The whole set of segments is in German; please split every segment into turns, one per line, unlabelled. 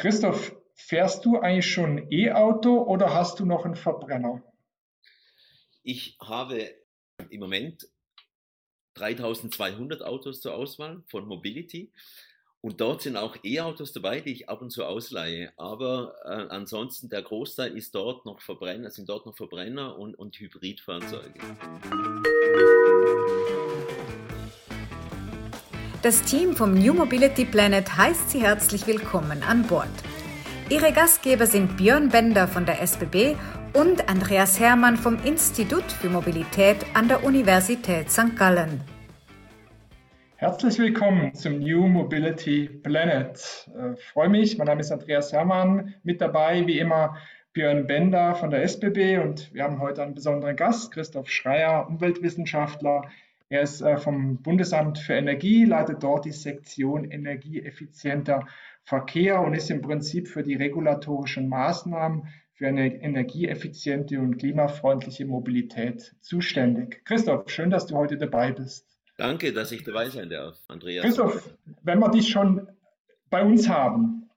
Christoph, fährst du eigentlich schon ein E-Auto oder hast du noch einen Verbrenner?
Ich habe im Moment 3200 Autos zur Auswahl von Mobility. Und dort sind auch E-Autos dabei, die ich ab und zu ausleihe. Aber äh, ansonsten der Großteil ist dort noch Verbrenner, sind dort noch Verbrenner und, und Hybridfahrzeuge.
Das Team vom New Mobility Planet heißt Sie herzlich willkommen an Bord. Ihre Gastgeber sind Björn Bender von der SBB und Andreas Hermann vom Institut für Mobilität an der Universität St. Gallen.
Herzlich willkommen zum New Mobility Planet. Ich äh, freue mich, mein Name ist Andreas Hermann, mit dabei wie immer Björn Bender von der SBB und wir haben heute einen besonderen Gast, Christoph Schreier, Umweltwissenschaftler. Er ist äh, vom Bundesamt für Energie, leitet dort die Sektion energieeffizienter Verkehr und ist im Prinzip für die regulatorischen Maßnahmen für eine energieeffiziente und klimafreundliche Mobilität zuständig. Christoph, schön, dass du heute dabei bist.
Danke, dass ich dabei sein darf, Andreas.
Christoph, wenn wir dich schon bei uns haben,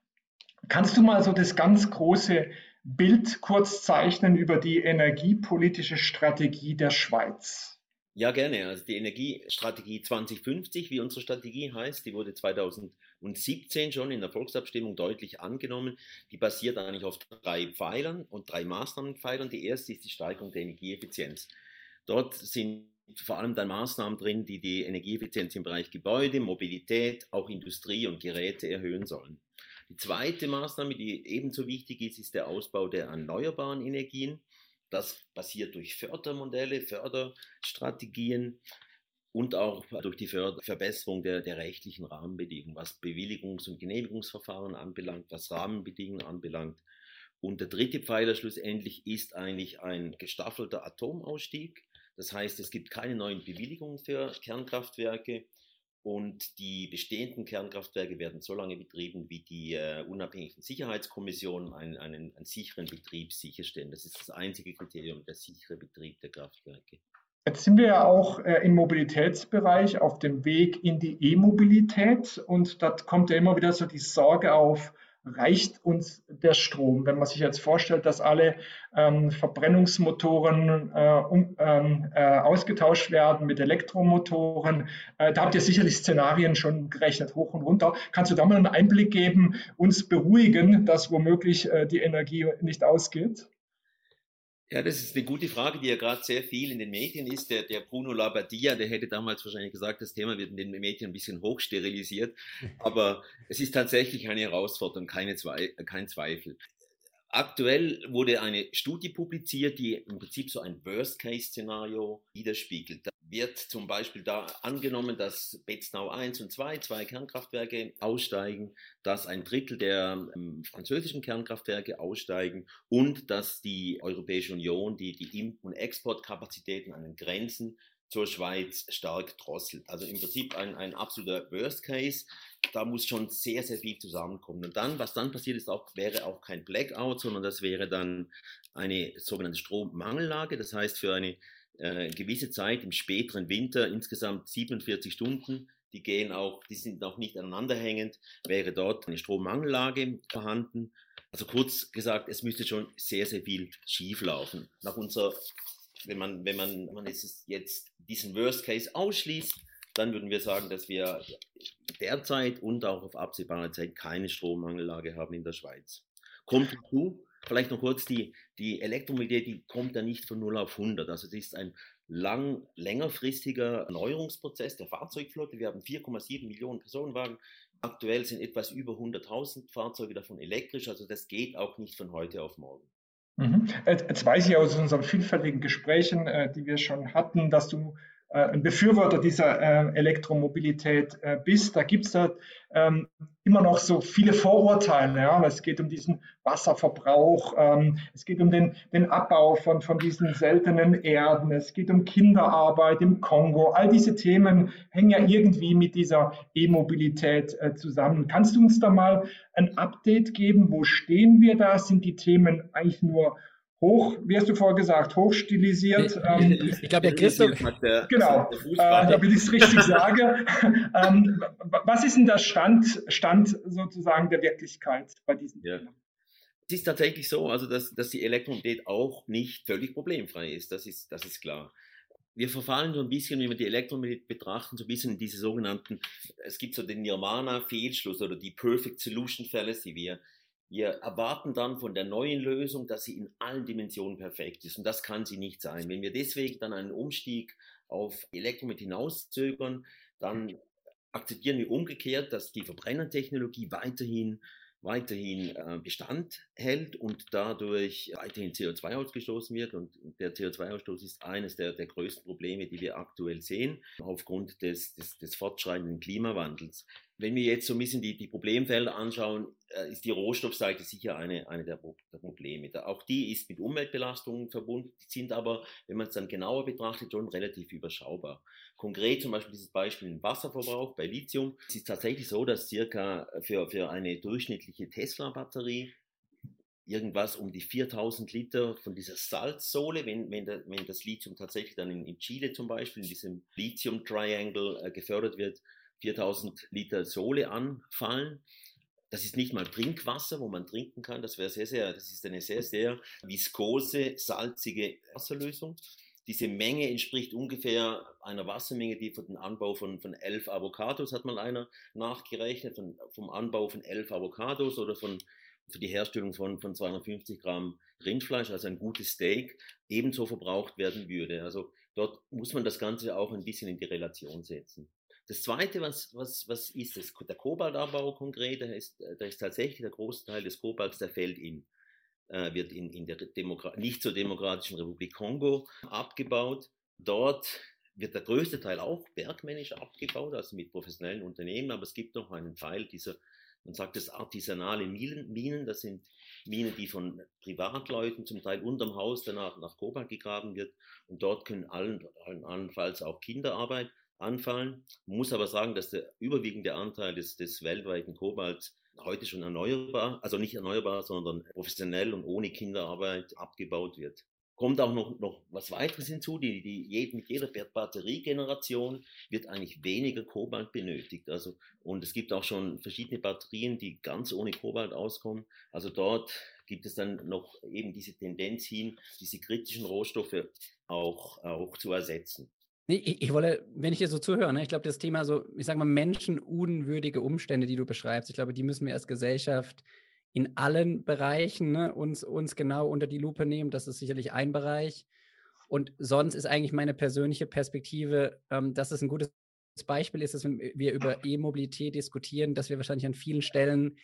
kannst du mal so das ganz große Bild kurz zeichnen über die energiepolitische Strategie der Schweiz?
Ja, gerne. Also die Energiestrategie 2050, wie unsere Strategie heißt, die wurde 2017 schon in der Volksabstimmung deutlich angenommen. Die basiert eigentlich auf drei Pfeilern und drei Maßnahmenpfeilern. Die erste ist die Steigerung der Energieeffizienz. Dort sind vor allem dann Maßnahmen drin, die die Energieeffizienz im Bereich Gebäude, Mobilität, auch Industrie und Geräte erhöhen sollen. Die zweite Maßnahme, die ebenso wichtig ist, ist der Ausbau der erneuerbaren Energien. Das passiert durch Fördermodelle, Förderstrategien und auch durch die Verbesserung der, der rechtlichen Rahmenbedingungen, was Bewilligungs- und Genehmigungsverfahren anbelangt, was Rahmenbedingungen anbelangt. Und der dritte Pfeiler schlussendlich ist eigentlich ein gestaffelter Atomausstieg. Das heißt, es gibt keine neuen Bewilligungen für Kernkraftwerke. Und die bestehenden Kernkraftwerke werden so lange betrieben, wie die äh, unabhängigen Sicherheitskommissionen einen, einen, einen sicheren Betrieb sicherstellen. Das ist das einzige Kriterium, der sichere Betrieb der Kraftwerke.
Jetzt sind wir ja auch äh, im Mobilitätsbereich auf dem Weg in die E-Mobilität und da kommt ja immer wieder so die Sorge auf, reicht uns der Strom. Wenn man sich jetzt vorstellt, dass alle ähm, Verbrennungsmotoren äh, um, ähm, äh, ausgetauscht werden mit Elektromotoren, äh, da habt ihr sicherlich Szenarien schon gerechnet, hoch und runter. Kannst du da mal einen Einblick geben, uns beruhigen, dass womöglich äh, die Energie nicht ausgeht?
Ja, das ist eine gute Frage, die ja gerade sehr viel in den Medien ist. Der, der Bruno Labbadia, der hätte damals wahrscheinlich gesagt, das Thema wird in den Medien ein bisschen hochsterilisiert. Aber es ist tatsächlich eine Herausforderung, keine Zwe kein Zweifel. Aktuell wurde eine Studie publiziert, die im Prinzip so ein Worst-Case-Szenario widerspiegelt. Wird zum Beispiel da angenommen, dass Betznau 1 und 2, zwei Kernkraftwerke aussteigen, dass ein Drittel der ähm, französischen Kernkraftwerke aussteigen und dass die Europäische Union die, die Im- und Exportkapazitäten an den Grenzen zur Schweiz stark drosselt. Also im Prinzip ein, ein absoluter Worst Case. Da muss schon sehr, sehr viel zusammenkommen. Und dann, was dann passiert ist, auch, wäre auch kein Blackout, sondern das wäre dann eine sogenannte Strommangellage. Das heißt, für eine äh, gewisse Zeit im späteren Winter, insgesamt 47 Stunden, die gehen auch, die sind auch nicht aneinanderhängend, wäre dort eine Strommangellage vorhanden. Also kurz gesagt, es müsste schon sehr, sehr viel schieflaufen. Nach unserer wenn man, wenn man, wenn man jetzt, jetzt diesen Worst Case ausschließt, dann würden wir sagen, dass wir derzeit und auch auf absehbare Zeit keine Strommangellage haben in der Schweiz. Kommt hinzu, vielleicht noch kurz, die, die Elektromobilität, die kommt ja nicht von 0 auf 100. Also es ist ein lang, längerfristiger Erneuerungsprozess der Fahrzeugflotte. Wir haben 4,7 Millionen Personenwagen. Aktuell sind etwas über 100.000 Fahrzeuge davon elektrisch. Also das geht auch nicht von heute auf morgen.
Mhm. Jetzt weiß ich aus unseren vielfältigen Gesprächen, äh, die wir schon hatten, dass du ein Befürworter dieser äh, Elektromobilität äh, bist. Da gibt es da ähm, immer noch so viele Vorurteile. Ja? Es geht um diesen Wasserverbrauch, ähm, es geht um den, den Abbau von, von diesen seltenen Erden, es geht um Kinderarbeit im Kongo. All diese Themen hängen ja irgendwie mit dieser E-Mobilität äh, zusammen. Kannst du uns da mal ein Update geben? Wo stehen wir da? Sind die Themen eigentlich nur hoch, wie hast du vorher gesagt, hochstilisiert.
Ähm, ich glaube, der Christoph.
Der, genau, äh, damit ich es richtig sage. ähm, was ist denn der Stand, Stand sozusagen der Wirklichkeit bei diesen ja. Themen?
Es ist tatsächlich so, also dass, dass die Elektromobilität auch nicht völlig problemfrei ist, das ist, das ist klar. Wir verfallen so ein bisschen, wenn wir die Elektromobilität betrachten, so ein bisschen in diese sogenannten, es gibt so den Nirvana-Fehlschluss oder die Perfect Solution Fallacy. Wir, wir erwarten dann von der neuen Lösung, dass sie in allen Dimensionen perfekt ist. Und das kann sie nicht sein. Wenn wir deswegen dann einen Umstieg auf Elektromobilität hinauszögern, dann akzeptieren wir umgekehrt, dass die Verbrennertechnologie weiterhin weiterhin äh, Bestand hält und dadurch weiterhin CO2 ausgestoßen wird. Und der CO2-Ausstoß ist eines der, der größten Probleme, die wir aktuell sehen, aufgrund des, des, des fortschreitenden Klimawandels. Wenn wir jetzt so ein bisschen die, die Problemfelder anschauen, äh, ist die Rohstoffseite sicher eine, eine der, der Probleme. Da, auch die ist mit Umweltbelastungen verbunden, die sind aber, wenn man es dann genauer betrachtet, schon relativ überschaubar. Konkret zum Beispiel dieses Beispiel im Wasserverbrauch bei Lithium. Es ist tatsächlich so, dass circa für, für eine durchschnittliche Tesla-Batterie irgendwas um die 4000 Liter von dieser Salzsohle, wenn, wenn, der, wenn das Lithium tatsächlich dann in, in Chile zum Beispiel, in diesem Lithium Triangle äh, gefördert wird, 4000 Liter Sohle anfallen. Das ist nicht mal Trinkwasser, wo man trinken kann. Das wäre sehr, sehr, das ist eine sehr, sehr viskose, salzige Wasserlösung. Diese Menge entspricht ungefähr einer Wassermenge, die für den Anbau von, von elf Avocados, hat mal einer nachgerechnet, von, vom Anbau von elf Avocados oder von, für die Herstellung von, von 250 Gramm Rindfleisch, also ein gutes Steak, ebenso verbraucht werden würde. Also dort muss man das Ganze auch ein bisschen in die Relation setzen. Das Zweite, was, was, was ist das? Der Kobaltabbau konkret, da ist, da ist tatsächlich der große Teil des Kobalts, der fällt in, äh, wird in, in der Demokra nicht zur Demokratischen Republik Kongo abgebaut. Dort wird der größte Teil auch bergmännisch abgebaut, also mit professionellen Unternehmen, aber es gibt noch einen Teil dieser, man sagt es artisanale Minen, Minen, das sind Minen, die von Privatleuten zum Teil unterm Haus danach nach Kobalt gegraben wird und dort können allen, allenfalls auch Kinderarbeit anfallen. Muss aber sagen, dass der überwiegende Anteil des, des weltweiten Kobalts heute schon erneuerbar, also nicht erneuerbar, sondern professionell und ohne Kinderarbeit abgebaut wird. Kommt auch noch, noch was weiteres hinzu, die, die, mit jeder Batteriegeneration wird eigentlich weniger Kobalt benötigt. Also, und es gibt auch schon verschiedene Batterien, die ganz ohne Kobalt auskommen. Also dort gibt es dann noch eben diese Tendenz hin, diese kritischen Rohstoffe auch, auch zu ersetzen.
Nee, ich, ich wolle, wenn ich dir so zuhöre, ne, ich glaube, das Thema so, ich sage mal, menschenunwürdige Umstände, die du beschreibst, ich glaube, die müssen wir als Gesellschaft in allen Bereichen ne, uns, uns genau unter die Lupe nehmen. Das ist sicherlich ein Bereich. Und sonst ist eigentlich meine persönliche Perspektive, ähm, dass es ein gutes Beispiel ist, dass wenn wir über E-Mobilität diskutieren, dass wir wahrscheinlich an vielen Stellen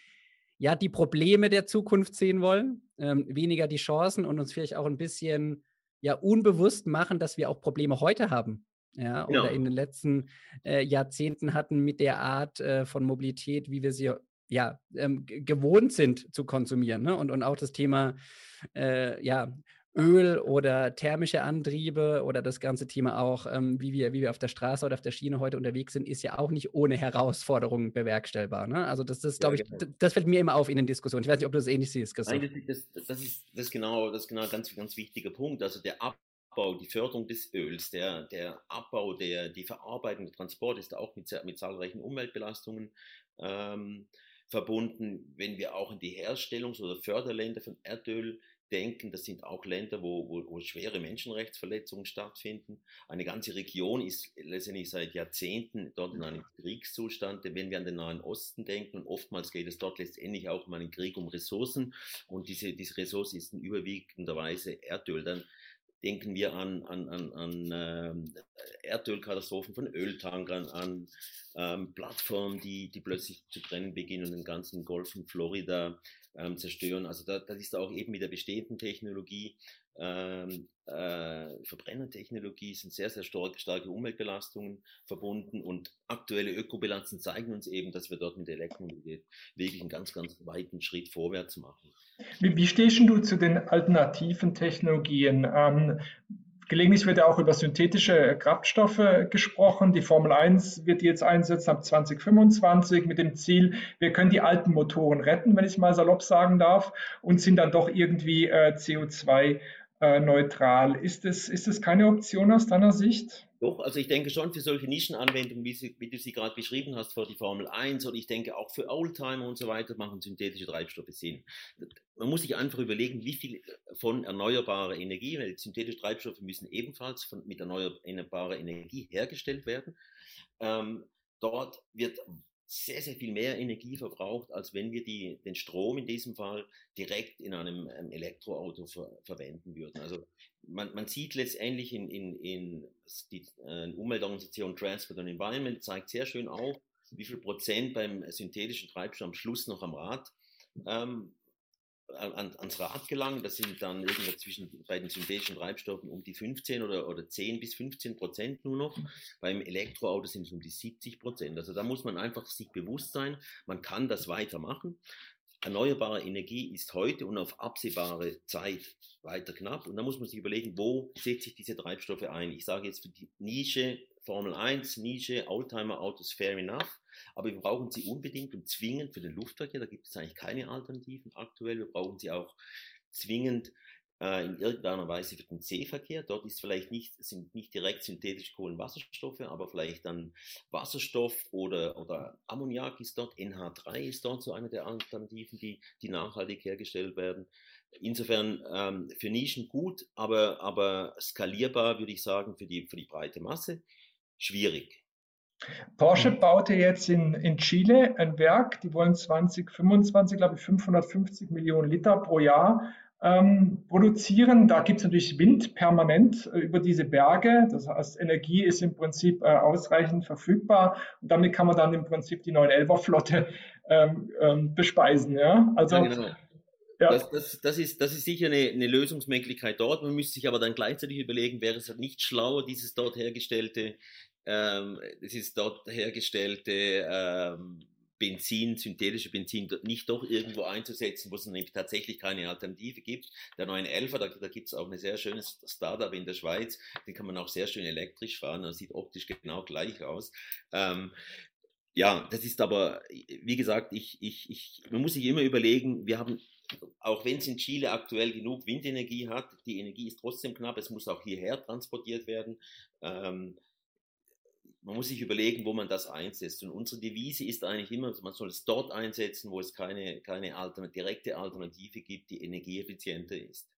ja die Probleme der Zukunft sehen wollen, ähm, weniger die Chancen und uns vielleicht auch ein bisschen ja unbewusst machen, dass wir auch Probleme heute haben ja, oder genau. in den letzten äh, Jahrzehnten hatten mit der Art äh, von Mobilität, wie wir sie ja ähm, gewohnt sind zu konsumieren. Ne? Und, und auch das Thema äh, ja, Öl oder thermische Antriebe oder das ganze Thema auch, ähm, wie, wir, wie wir auf der Straße oder auf der Schiene heute unterwegs sind, ist ja auch nicht ohne Herausforderungen bewerkstellbar. Ne? Also das glaube ja, ich, genau. das fällt mir immer auf in den Diskussionen. Ich weiß nicht, ob du das ähnlich siehst,
Christoph. Nein, das, das, das, ist, das ist genau, das ist genau ein ganz, ganz wichtiger Punkt. Also der Ab Abbau, die Förderung des Öls, der, der Abbau, der, die Verarbeitung, der Transport ist auch mit, mit zahlreichen Umweltbelastungen ähm, verbunden. Wenn wir auch an die Herstellungs- oder Förderländer von Erdöl denken, das sind auch Länder, wo, wo, wo schwere Menschenrechtsverletzungen stattfinden. Eine ganze Region ist letztendlich seit Jahrzehnten dort in einem Kriegszustand. Wenn wir an den Nahen Osten denken, und oftmals geht es dort letztendlich auch um einen Krieg um Ressourcen, und diese, diese Ressource ist in überwiegender Weise Erdöl, dann denken wir an, an, an, an äh, Erdölkatastrophen von Öltankern, an ähm, Plattformen, die, die plötzlich zu brennen beginnen und den ganzen Golf von Florida ähm, zerstören. Also da, das ist auch eben mit der bestehenden Technologie, ähm, äh, Verbrennertechnologie sind sehr, sehr stark, starke Umweltbelastungen verbunden und aktuelle Ökobilanzen zeigen uns eben, dass wir dort mit der Elektromobilität wirklich einen ganz, ganz weiten Schritt vorwärts machen.
Wie, wie stehst du zu den alternativen Technologien? Ähm, Gelegentlich wird ja auch über synthetische Kraftstoffe gesprochen. Die Formel 1 wird jetzt einsetzen ab 2025 mit dem Ziel, wir können die alten Motoren retten, wenn ich mal salopp sagen darf, und sind dann doch irgendwie äh, CO2 äh, neutral. Ist es, ist es keine Option aus deiner Sicht?
Doch, also ich denke schon für solche Nischenanwendungen, wie, sie, wie du sie gerade beschrieben hast, für die Formel 1 oder ich denke auch für Oldtimer und so weiter, machen synthetische Treibstoffe Sinn. Man muss sich einfach überlegen, wie viel von erneuerbarer Energie, weil synthetische Treibstoffe müssen ebenfalls von, mit erneuerbarer Energie hergestellt werden. Ähm, dort wird sehr, sehr viel mehr Energie verbraucht, als wenn wir die, den Strom in diesem Fall direkt in einem, einem Elektroauto ver, verwenden würden. Also man, man sieht letztendlich in, in, in die äh, Umweltorganisation Transport and Environment zeigt sehr schön auf, wie viel Prozent beim synthetischen Treibstoff am Schluss noch am Rad ähm, an, ans Rad gelangen. Das sind dann irgendwo zwischen bei den synthetischen Treibstoffen um die 15 oder, oder 10 bis 15 Prozent nur noch. Beim Elektroauto sind es um die 70 Prozent. Also da muss man einfach sich bewusst sein, man kann das weitermachen. Erneuerbare Energie ist heute und auf absehbare Zeit weiter knapp. Und da muss man sich überlegen, wo setze ich diese Treibstoffe ein? Ich sage jetzt für die Nische Formel 1, Nische, Oldtimer-Autos, fair enough. Aber wir brauchen sie unbedingt und zwingend für den Luftverkehr. Da gibt es eigentlich keine Alternativen aktuell. Wir brauchen sie auch zwingend äh, in irgendeiner Weise für den Seeverkehr. Dort ist vielleicht nicht, sind nicht direkt synthetische Kohlenwasserstoffe, aber vielleicht dann Wasserstoff oder, oder Ammoniak ist dort, NH3 ist dort so eine der Alternativen, die, die nachhaltig hergestellt werden. Insofern ähm, für Nischen gut, aber, aber skalierbar würde ich sagen für die, für die breite Masse schwierig.
Porsche baute jetzt in, in Chile ein Werk, die wollen 2025, glaube ich, 550 Millionen Liter pro Jahr ähm, produzieren. Da gibt es natürlich Wind permanent äh, über diese Berge. Das heißt, Energie ist im Prinzip äh, ausreichend verfügbar und damit kann man dann im Prinzip die 911er-Flotte ähm, ähm, bespeisen. Ja?
Also, ja, genau. Ja. Das, das, das, ist, das ist sicher eine, eine Lösungsmöglichkeit dort. Man müsste sich aber dann gleichzeitig überlegen, wäre es nicht schlauer, dieses dort hergestellte, ähm, das ist dort hergestellte ähm, Benzin, synthetische Benzin nicht doch irgendwo einzusetzen, wo es nämlich tatsächlich keine Alternative gibt. Der 911er, da, da gibt es auch ein sehr schönes Startup in der Schweiz, den kann man auch sehr schön elektrisch fahren, das sieht optisch genau gleich aus. Ähm, ja, das ist aber, wie gesagt, ich, ich, ich, man muss sich immer überlegen, wir haben auch wenn es in Chile aktuell genug Windenergie hat, die Energie ist trotzdem knapp, es muss auch hierher transportiert werden. Ähm, man muss sich überlegen, wo man das einsetzt. Und unsere Devise ist eigentlich immer, man soll es dort einsetzen, wo es keine, keine Altern direkte Alternative gibt, die energieeffizienter ist.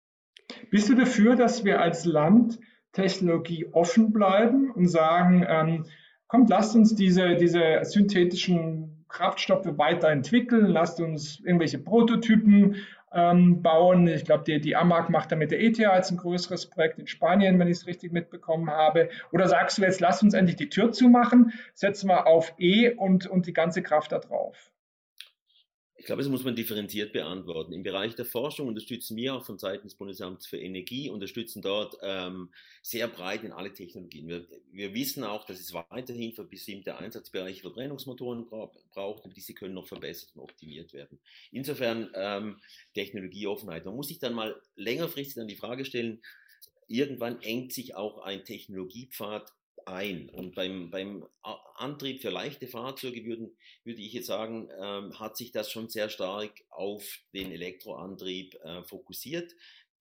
Bist du dafür, dass wir als Land Technologie offen bleiben und sagen, ähm, kommt, lasst uns diese, diese synthetischen Kraftstoffe weiterentwickeln, lasst uns irgendwelche Prototypen ähm, bauen. Ich glaube, die, die AMAG macht da mit der ETH als ein größeres Projekt in Spanien, wenn ich es richtig mitbekommen habe. Oder sagst du jetzt, lass uns endlich die Tür zumachen, setzen wir auf E und, und die ganze Kraft da drauf?
Ich glaube, das muss man differenziert beantworten. Im Bereich der Forschung unterstützen wir auch von Seiten des Bundesamts für Energie, unterstützen dort ähm, sehr breit in alle Technologien. Wir, wir, wissen auch, dass es weiterhin für bestimmte Einsatzbereiche Verbrennungsmotoren bra braucht und diese können noch verbessert und optimiert werden. Insofern ähm, Technologieoffenheit. Man muss sich dann mal längerfristig dann die Frage stellen, irgendwann engt sich auch ein Technologiepfad ein. Und beim, beim Antrieb für leichte Fahrzeuge würden, würde ich jetzt sagen, ähm, hat sich das schon sehr stark auf den Elektroantrieb äh, fokussiert.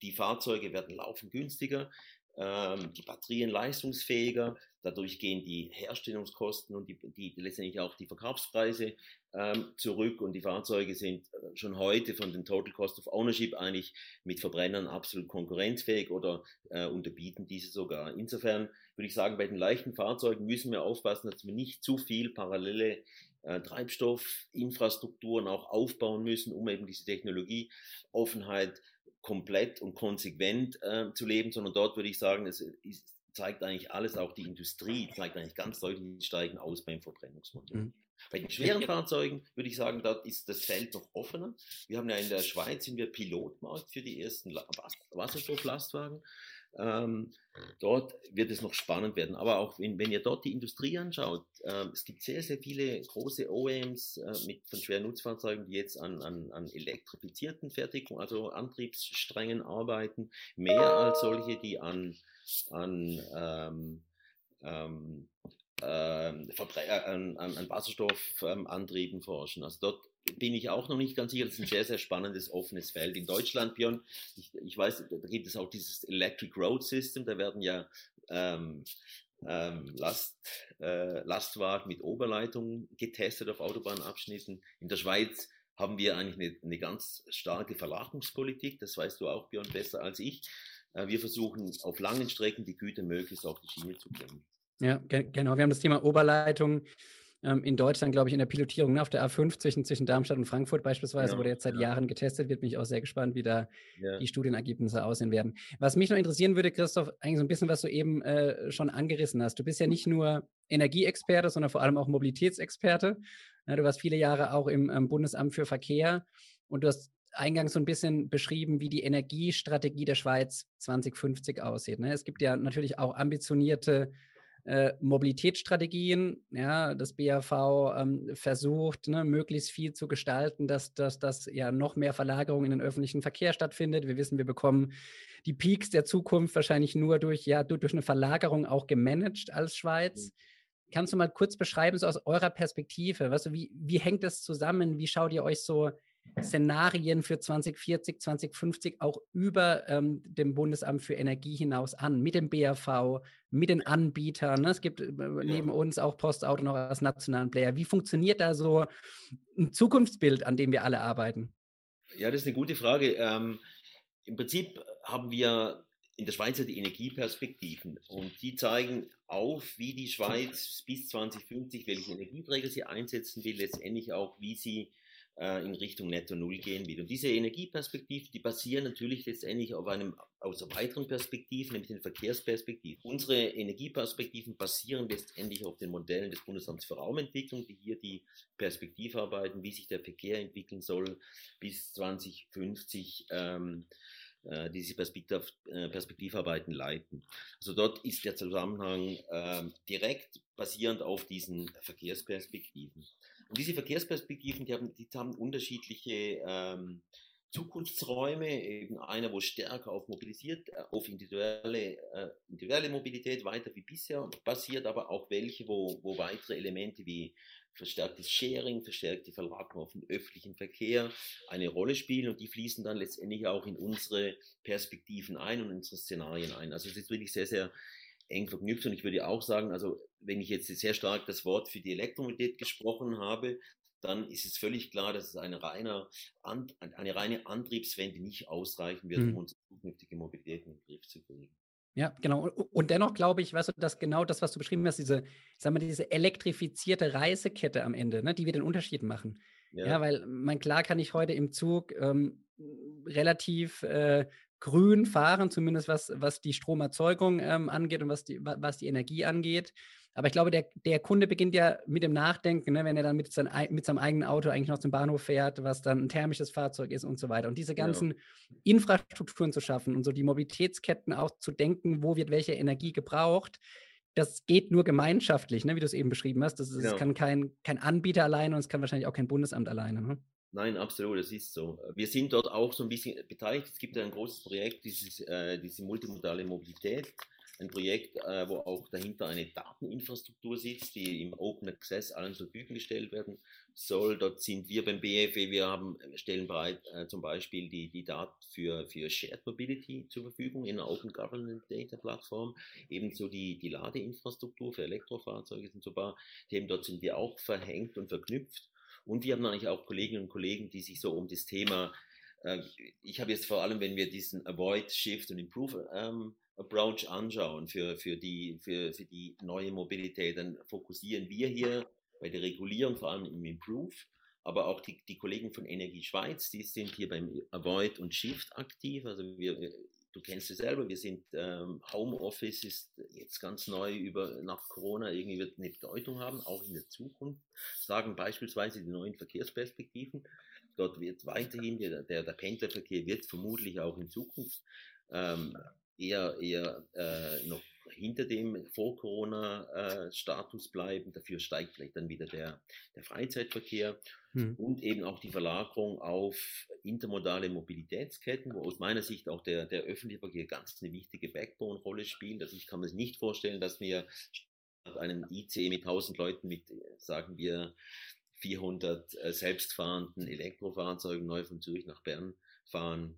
Die Fahrzeuge werden laufend günstiger, ähm, die Batterien leistungsfähiger, dadurch gehen die Herstellungskosten und die, die letztendlich auch die Verkaufspreise ähm, zurück und die Fahrzeuge sind äh, schon heute von den Total Cost of Ownership eigentlich mit Verbrennern absolut konkurrenzfähig oder äh, unterbieten diese sogar. Insofern würde ich sagen, bei den leichten Fahrzeugen müssen wir aufpassen, dass wir nicht zu viel parallele äh, Treibstoffinfrastrukturen auch aufbauen müssen, um eben diese Technologieoffenheit komplett und konsequent äh, zu leben, sondern dort würde ich sagen, es ist, zeigt eigentlich alles, auch die Industrie zeigt eigentlich ganz deutlich Steigen aus beim Verbrennungsmotor. Mhm. Bei den schweren Fahrzeugen würde ich sagen, da ist das Feld noch offener. Wir haben ja in der Schweiz sind wir Pilotmarkt für die ersten Wasserstofflastwagen. Ähm, dort wird es noch spannend werden. Aber auch wenn, wenn ihr dort die Industrie anschaut, äh, es gibt sehr, sehr viele große OEMs äh, mit, von schweren Nutzfahrzeugen, die jetzt an, an, an elektrifizierten Fertigung, also Antriebssträngen arbeiten, mehr als solche, die an an, ähm, ähm, ähm äh, an, an Wasserstoffantrieben forschen. Also dort bin ich auch noch nicht ganz sicher. Das ist ein sehr, sehr spannendes, offenes Feld. In Deutschland, Björn, ich, ich weiß, da gibt es auch dieses Electric Road System. Da werden ja ähm, ähm, Last, äh, Lastwagen mit Oberleitung getestet auf Autobahnabschnitten. In der Schweiz haben wir eigentlich eine, eine ganz starke Verlagerungspolitik. Das weißt du auch, Björn, besser als ich. Äh, wir versuchen auf langen Strecken die Güter möglichst auf die Schiene zu bringen.
Ja, genau. Wir haben das Thema Oberleitung ähm, in Deutschland, glaube ich, in der Pilotierung ne, auf der A50 zwischen Darmstadt und Frankfurt beispielsweise, ja, wurde jetzt seit ja. Jahren getestet wird. Bin ich auch sehr gespannt, wie da ja. die Studienergebnisse aussehen werden. Was mich noch interessieren würde, Christoph, eigentlich so ein bisschen, was du eben äh, schon angerissen hast. Du bist ja nicht nur Energieexperte, sondern vor allem auch Mobilitätsexperte. Ja, du warst viele Jahre auch im ähm, Bundesamt für Verkehr und du hast eingangs so ein bisschen beschrieben, wie die Energiestrategie der Schweiz 2050 aussieht. Ne? Es gibt ja natürlich auch ambitionierte äh, Mobilitätsstrategien. Ja, das BAV ähm, versucht, ne, möglichst viel zu gestalten, dass, dass, dass ja noch mehr Verlagerung in den öffentlichen Verkehr stattfindet. Wir wissen, wir bekommen die Peaks der Zukunft wahrscheinlich nur durch, ja, durch eine Verlagerung auch gemanagt als Schweiz. Mhm. Kannst du mal kurz beschreiben, so aus eurer Perspektive, weißt du, wie, wie hängt das zusammen? Wie schaut ihr euch so Szenarien für 2040, 2050 auch über ähm, dem Bundesamt für Energie hinaus an, mit dem BAV, mit den Anbietern. Ne? Es gibt äh, neben uns auch Postauto noch als nationalen Player. Wie funktioniert da so ein Zukunftsbild, an dem wir alle arbeiten?
Ja, das ist eine gute Frage. Ähm, Im Prinzip haben wir in der Schweiz die Energieperspektiven und die zeigen auf, wie die Schweiz bis 2050, welche Energieträger sie einsetzen will, letztendlich auch, wie sie äh, in Richtung Netto Null gehen will. Und diese Energieperspektiven, die basieren natürlich letztendlich auf einem aus einer weiteren Perspektive, nämlich den Verkehrsperspektiven. Unsere Energieperspektiven basieren letztendlich auf den Modellen des Bundesamts für Raumentwicklung, die hier die Perspektive arbeiten, wie sich der Verkehr entwickeln soll bis 2050. Ähm, äh, diese Perspektiv, äh, Perspektivarbeiten leiten. Also dort ist der Zusammenhang äh, direkt basierend auf diesen Verkehrsperspektiven. Und diese Verkehrsperspektiven, die haben, die haben unterschiedliche ähm, Zukunftsräume, eben einer, wo stärker auf mobilisiert, äh, auf individuelle, äh, individuelle Mobilität weiter wie bisher basiert, aber auch welche, wo, wo weitere Elemente wie verstärktes Sharing, verstärkte Verlagerung auf den öffentlichen Verkehr eine Rolle spielen und die fließen dann letztendlich auch in unsere Perspektiven ein und in unsere Szenarien ein. Also es ist wirklich sehr, sehr eng verknüpft und ich würde auch sagen, also wenn ich jetzt sehr stark das Wort für die Elektromobilität gesprochen habe, dann ist es völlig klar, dass es eine reine, eine reine Antriebswende nicht ausreichen wird, um hm. unsere zukünftige Mobilität in den Griff zu kriegen.
Ja, genau. Und dennoch glaube ich, weißt du, dass genau das, was du beschrieben hast, diese, sag mal, diese elektrifizierte Reisekette am Ende, ne, die wir den Unterschied machen. Ja, ja weil man klar kann ich heute im Zug ähm, relativ äh, grün fahren, zumindest was, was die Stromerzeugung ähm, angeht und was die, was die Energie angeht. Aber ich glaube, der, der Kunde beginnt ja mit dem Nachdenken, ne, wenn er dann mit, sein, mit seinem eigenen Auto eigentlich noch zum Bahnhof fährt, was dann ein thermisches Fahrzeug ist und so weiter. Und diese ganzen ja. Infrastrukturen zu schaffen und so die Mobilitätsketten auch zu denken, wo wird welche Energie gebraucht, das geht nur gemeinschaftlich, ne, wie du es eben beschrieben hast. Das, das ja. kann kein, kein Anbieter alleine und es kann wahrscheinlich auch kein Bundesamt alleine. Ne?
Nein, absolut, das ist so. Wir sind dort auch so ein bisschen beteiligt. Es gibt ein großes Projekt, dieses, äh, diese multimodale Mobilität ein Projekt, äh, wo auch dahinter eine Dateninfrastruktur sitzt, die im Open Access allen zur Verfügung gestellt werden soll. Dort sind wir beim BFW, wir haben, stellen bereit äh, zum Beispiel die, die Daten für, für Shared Mobility zur Verfügung in einer Open Government Data Plattform, ebenso die, die Ladeinfrastruktur für Elektrofahrzeuge sind so ein paar Themen, dort sind wir auch verhängt und verknüpft. Und wir haben eigentlich auch Kolleginnen und Kollegen, die sich so um das Thema äh, ich habe jetzt vor allem, wenn wir diesen Avoid, Shift und Improve ähm, Approach anschauen für, für, die, für, für die neue Mobilität, dann fokussieren wir hier bei der Regulierung vor allem im Improve, aber auch die, die Kollegen von Energie Schweiz, die sind hier beim Avoid und Shift aktiv. Also wir, du kennst es selber, wir sind ähm, Homeoffice ist jetzt ganz neu über nach Corona irgendwie wird eine Bedeutung haben, auch in der Zukunft. Sagen beispielsweise die neuen Verkehrsperspektiven. Dort wird weiterhin der, der, der Pendlerverkehr wird vermutlich auch in Zukunft ähm, eher, eher äh, noch hinter dem Vor-Corona-Status bleiben. Dafür steigt vielleicht dann wieder der, der Freizeitverkehr hm. und eben auch die Verlagerung auf intermodale Mobilitätsketten, wo aus meiner Sicht auch der, der öffentliche Verkehr ganz eine wichtige Backbone-Rolle spielt. Also ich kann mir nicht vorstellen, dass wir einen IC mit 1000 Leuten mit, sagen wir, 400 äh, selbstfahrenden Elektrofahrzeugen neu von Zürich nach Bern fahren.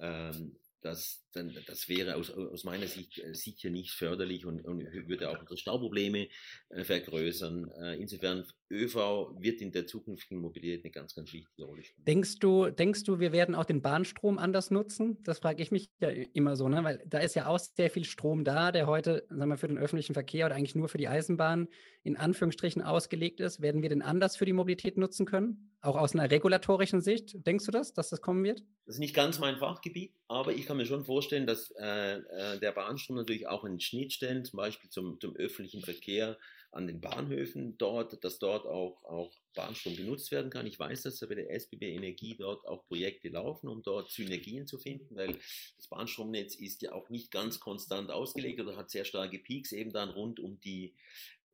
Ähm, das, dann, das wäre aus, aus meiner Sicht äh, sicher nicht förderlich und, und würde auch unsere Stauprobleme äh, vergrößern. Äh, insofern, ÖV wird in der zukünftigen Mobilität eine ganz, ganz wichtige Rolle spielen.
Denkst du, denkst du, wir werden auch den Bahnstrom anders nutzen? Das frage ich mich ja immer so, ne? weil da ist ja auch sehr viel Strom da, der heute, sagen wir, für den öffentlichen Verkehr oder eigentlich nur für die Eisenbahn in Anführungsstrichen ausgelegt ist. Werden wir den anders für die Mobilität nutzen können? Auch aus einer regulatorischen Sicht, denkst du das, dass das kommen wird?
Das ist nicht ganz mein Fachgebiet, aber ich kann mir schon vorstellen, dass äh, äh, der Bahnstrom natürlich auch an Schnittstellen, zum Beispiel zum, zum öffentlichen Verkehr an den Bahnhöfen dort, dass dort auch, auch Bahnstrom genutzt werden kann. Ich weiß, dass bei der SBB Energie dort auch Projekte laufen, um dort Synergien zu finden, weil das Bahnstromnetz ist ja auch nicht ganz konstant ausgelegt oder hat sehr starke Peaks eben dann rund um die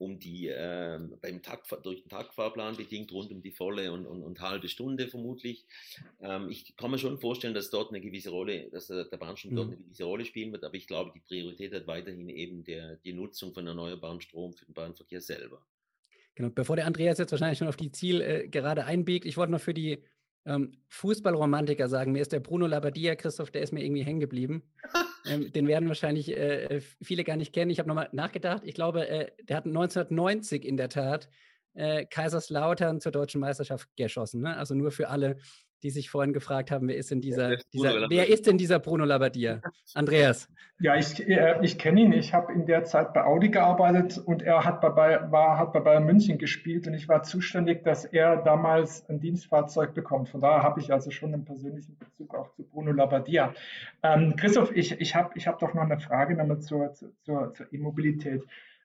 um die äh, beim Tag, durch den Tagfahrplan bedingt rund um die volle und, und, und halbe Stunde vermutlich. Ähm, ich kann mir schon vorstellen, dass dort eine gewisse Rolle, dass der Bahnstrom mhm. dort eine gewisse Rolle spielen wird, aber ich glaube, die Priorität hat weiterhin eben der, die Nutzung von erneuerbarem Strom für den Bahnverkehr selber.
Genau, bevor der Andreas jetzt wahrscheinlich schon auf die Zielgerade äh, einbiegt, ich wollte noch für die ähm, Fußballromantiker sagen, mir ist der Bruno Labbadia, Christoph, der ist mir irgendwie hängen geblieben. ähm, den werden wahrscheinlich äh, viele gar nicht kennen. Ich habe nochmal nachgedacht. Ich glaube, äh, der hat 1990 in der Tat äh, Kaiserslautern zur deutschen Meisterschaft geschossen. Ne? Also nur für alle, die sich vorhin gefragt haben, wer ist denn dieser, dieser wer ist denn dieser Bruno Labbadia? Andreas.
Ja, ich, äh, ich kenne ihn. Ich habe in der Zeit bei Audi gearbeitet und er hat bei, war, hat bei Bayern München gespielt und ich war zuständig, dass er damals ein Dienstfahrzeug bekommt. Von daher habe ich also schon einen persönlichen Bezug auch zu Bruno Labbadia. Ähm, Christoph, ich, ich habe ich hab doch noch eine Frage nochmal zur, zur, zur E-Mobilität.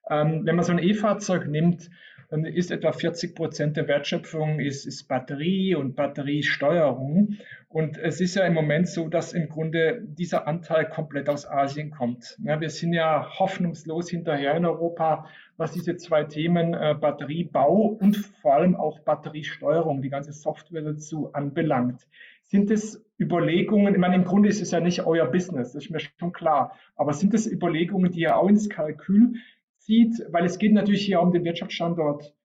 Ähm, wenn man so ein E-Fahrzeug nimmt, dann ist etwa 40 Prozent der Wertschöpfung ist, ist Batterie und Batteriesteuerung. Und es ist ja im Moment so, dass im Grunde dieser Anteil komplett aus Asien kommt. Ja, wir sind ja hoffnungslos hinterher in Europa, was diese zwei Themen äh, Batteriebau und vor allem auch Batteriesteuerung, die ganze Software dazu anbelangt. Sind es Überlegungen, ich meine, im Grunde ist es ja nicht euer Business, das ist mir schon klar, aber sind es Überlegungen, die ihr auch ins Kalkül sieht, weil es geht natürlich hier um den Wirtschaftsstandort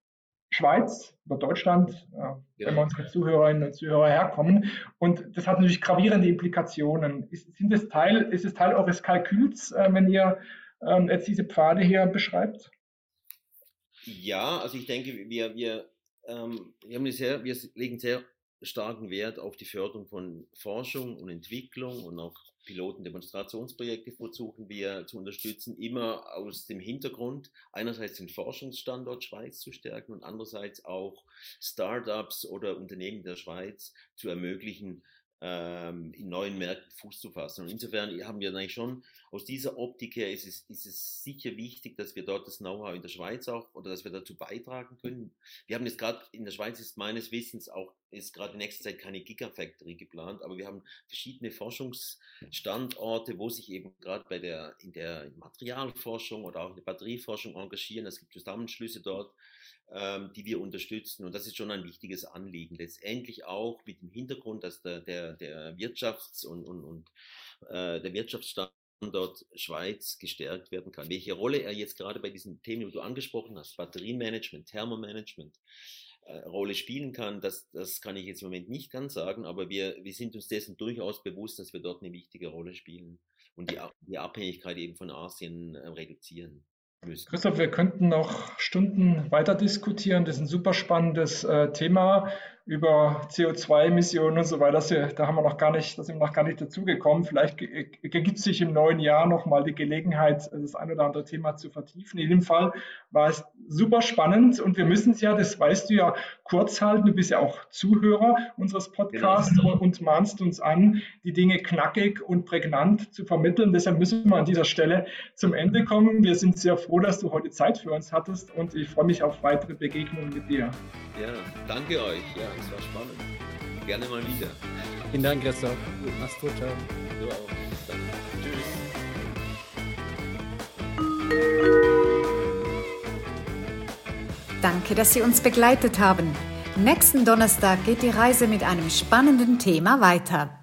Schweiz oder Deutschland, äh, ja. wenn wir unsere Zuhörerinnen und Zuhörer herkommen. Und das hat natürlich gravierende Implikationen. Ist, sind das Teil, ist es Teil eures Kalküls, äh, wenn ihr ähm, jetzt diese Pfade hier beschreibt?
Ja, also ich denke, wir, wir, ähm, wir, haben sehr, wir legen sehr starken Wert auf die Förderung von Forschung und Entwicklung und auch Piloten-Demonstrationsprojekte versuchen wir zu unterstützen, immer aus dem Hintergrund, einerseits den Forschungsstandort Schweiz zu stärken und andererseits auch Startups oder Unternehmen der Schweiz zu ermöglichen, ähm, in neuen Märkten Fuß zu fassen. Und insofern haben wir eigentlich schon aus dieser Optik her ist es, ist es sicher wichtig, dass wir dort das Know-how in der Schweiz auch oder dass wir dazu beitragen können. Wir haben jetzt gerade in der Schweiz ist meines Wissens auch ist gerade in nächster Zeit keine Gigafactory geplant, aber wir haben verschiedene Forschungsstandorte, wo sich eben gerade bei der in der Materialforschung oder auch in der Batterieforschung engagieren. Es gibt Zusammenschlüsse dort ähm, die wir unterstützen. Und das ist schon ein wichtiges Anliegen. Letztendlich auch mit dem Hintergrund, dass der, der, der Wirtschafts- und, und, und äh, der Wirtschaftsstandort Schweiz gestärkt werden kann. Welche Rolle er jetzt gerade bei diesen Themen, die du angesprochen hast, Batterienmanagement, Thermomanagement, äh, Rolle spielen kann, das, das kann ich jetzt im Moment nicht ganz sagen, aber wir, wir sind uns dessen durchaus bewusst, dass wir dort eine wichtige Rolle spielen und die, die Abhängigkeit eben von Asien äh, reduzieren
müssen. Christoph, wir könnten noch Stunden weiter diskutieren. Das ist ein super spannendes äh, Thema über CO2-Emissionen und so weiter. Da haben wir noch gar nicht, da sind wir noch gar nicht dazugekommen. Vielleicht ergibt sich im neuen Jahr nochmal die Gelegenheit, das ein oder andere Thema zu vertiefen. In dem Fall war es super spannend und wir müssen es ja, das weißt du ja, kurz halten. Du bist ja auch Zuhörer unseres Podcasts genau. und, und mahnst uns an, die Dinge knackig und prägnant zu vermitteln. Deshalb müssen wir an dieser Stelle zum Ende kommen. Wir sind sehr froh, dass du heute Zeit für uns hattest und ich freue mich auf weitere Begegnungen mit dir.
Ja, danke euch. Ja, es war spannend. Gerne mal wieder.
Vielen Dank, Christoph. Mach's gut, ciao. Du auch.
Danke. Tschüss.
Danke, dass Sie uns begleitet haben. Nächsten Donnerstag geht die Reise mit einem spannenden Thema weiter.